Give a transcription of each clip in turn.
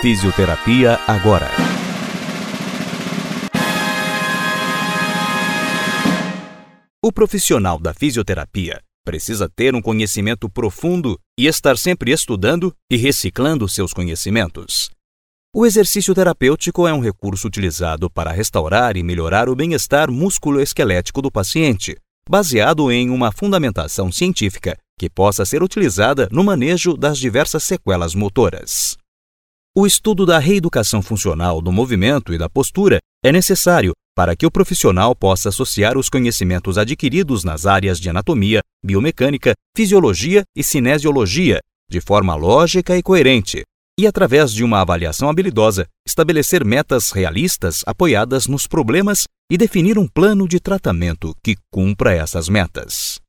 Fisioterapia agora. O profissional da fisioterapia precisa ter um conhecimento profundo e estar sempre estudando e reciclando seus conhecimentos. O exercício terapêutico é um recurso utilizado para restaurar e melhorar o bem-estar músculo-esquelético do paciente, baseado em uma fundamentação científica que possa ser utilizada no manejo das diversas sequelas motoras. O estudo da reeducação funcional do movimento e da postura é necessário para que o profissional possa associar os conhecimentos adquiridos nas áreas de anatomia, biomecânica, fisiologia e cinesiologia de forma lógica e coerente, e através de uma avaliação habilidosa, estabelecer metas realistas apoiadas nos problemas e definir um plano de tratamento que cumpra essas metas.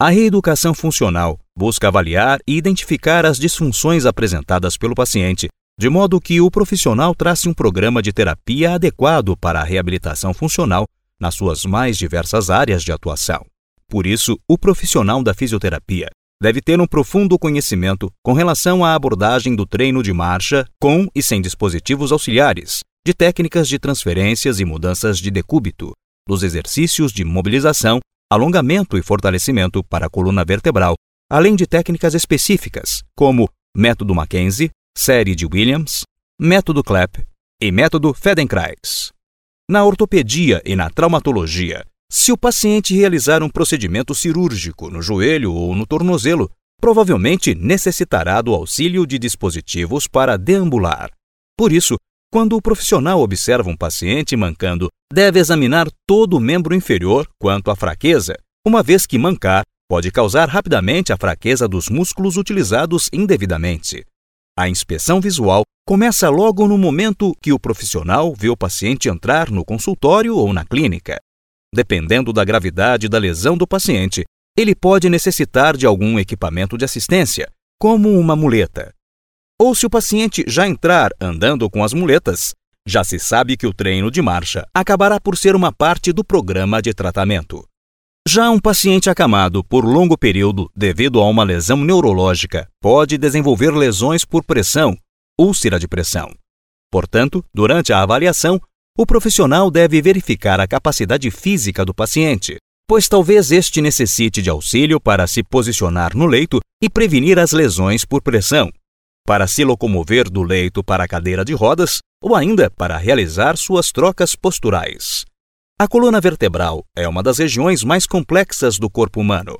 A reeducação funcional busca avaliar e identificar as disfunções apresentadas pelo paciente, de modo que o profissional trace um programa de terapia adequado para a reabilitação funcional nas suas mais diversas áreas de atuação. Por isso, o profissional da fisioterapia deve ter um profundo conhecimento com relação à abordagem do treino de marcha com e sem dispositivos auxiliares, de técnicas de transferências e mudanças de decúbito, dos exercícios de mobilização, alongamento e fortalecimento para a coluna vertebral, além de técnicas específicas, como método Mackenzie, série de Williams, método Clapp e método Feldenkrais. Na ortopedia e na traumatologia, se o paciente realizar um procedimento cirúrgico no joelho ou no tornozelo, provavelmente necessitará do auxílio de dispositivos para deambular. Por isso, quando o profissional observa um paciente mancando, deve examinar todo o membro inferior quanto à fraqueza, uma vez que mancar pode causar rapidamente a fraqueza dos músculos utilizados indevidamente. A inspeção visual começa logo no momento que o profissional vê o paciente entrar no consultório ou na clínica. Dependendo da gravidade da lesão do paciente, ele pode necessitar de algum equipamento de assistência, como uma muleta, ou se o paciente já entrar andando com as muletas, já se sabe que o treino de marcha acabará por ser uma parte do programa de tratamento. Já um paciente acamado por longo período devido a uma lesão neurológica pode desenvolver lesões por pressão, úlcera de pressão. Portanto, durante a avaliação, o profissional deve verificar a capacidade física do paciente, pois talvez este necessite de auxílio para se posicionar no leito e prevenir as lesões por pressão, para se locomover do leito para a cadeira de rodas ou ainda para realizar suas trocas posturais. A coluna vertebral é uma das regiões mais complexas do corpo humano.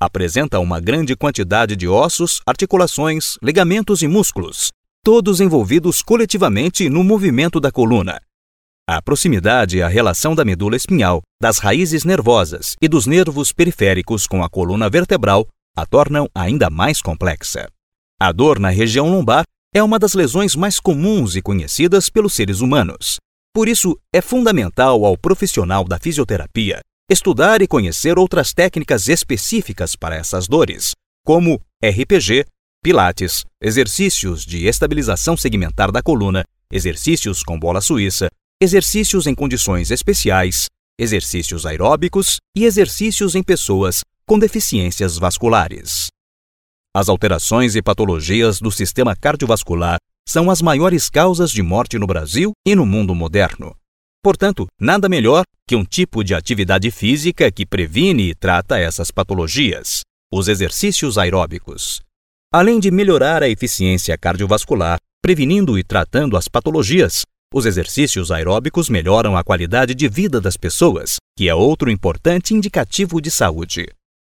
Apresenta uma grande quantidade de ossos, articulações, ligamentos e músculos, todos envolvidos coletivamente no movimento da coluna. A proximidade e a relação da medula espinhal, das raízes nervosas e dos nervos periféricos com a coluna vertebral a tornam ainda mais complexa. A dor na região lombar é uma das lesões mais comuns e conhecidas pelos seres humanos. Por isso, é fundamental ao profissional da fisioterapia estudar e conhecer outras técnicas específicas para essas dores, como RPG, Pilates, exercícios de estabilização segmentar da coluna, exercícios com bola suíça, exercícios em condições especiais, exercícios aeróbicos e exercícios em pessoas com deficiências vasculares. As alterações e patologias do sistema cardiovascular são as maiores causas de morte no Brasil e no mundo moderno. Portanto, nada melhor que um tipo de atividade física que previne e trata essas patologias, os exercícios aeróbicos. Além de melhorar a eficiência cardiovascular, prevenindo e tratando as patologias, os exercícios aeróbicos melhoram a qualidade de vida das pessoas, que é outro importante indicativo de saúde.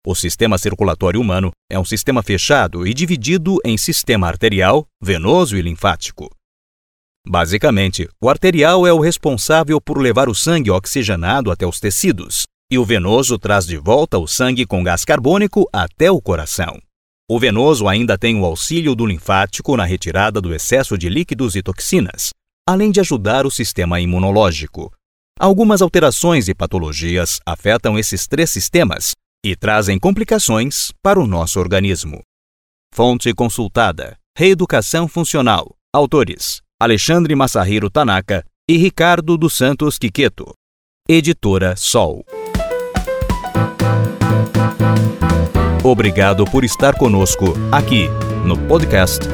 O sistema circulatório humano é um sistema fechado e dividido em sistema arterial, venoso e linfático. Basicamente, o arterial é o responsável por levar o sangue oxigenado até os tecidos, e o venoso traz de volta o sangue com gás carbônico até o coração. O venoso ainda tem o auxílio do linfático na retirada do excesso de líquidos e toxinas, além de ajudar o sistema imunológico. Algumas alterações e patologias afetam esses três sistemas, e trazem complicações para o nosso organismo. Fonte consultada: Reeducação Funcional. Autores: Alexandre Massahiro Tanaka e Ricardo dos Santos Quiqueto. Editora Sol. Obrigado por estar conosco aqui no podcast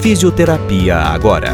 Fisioterapia Agora.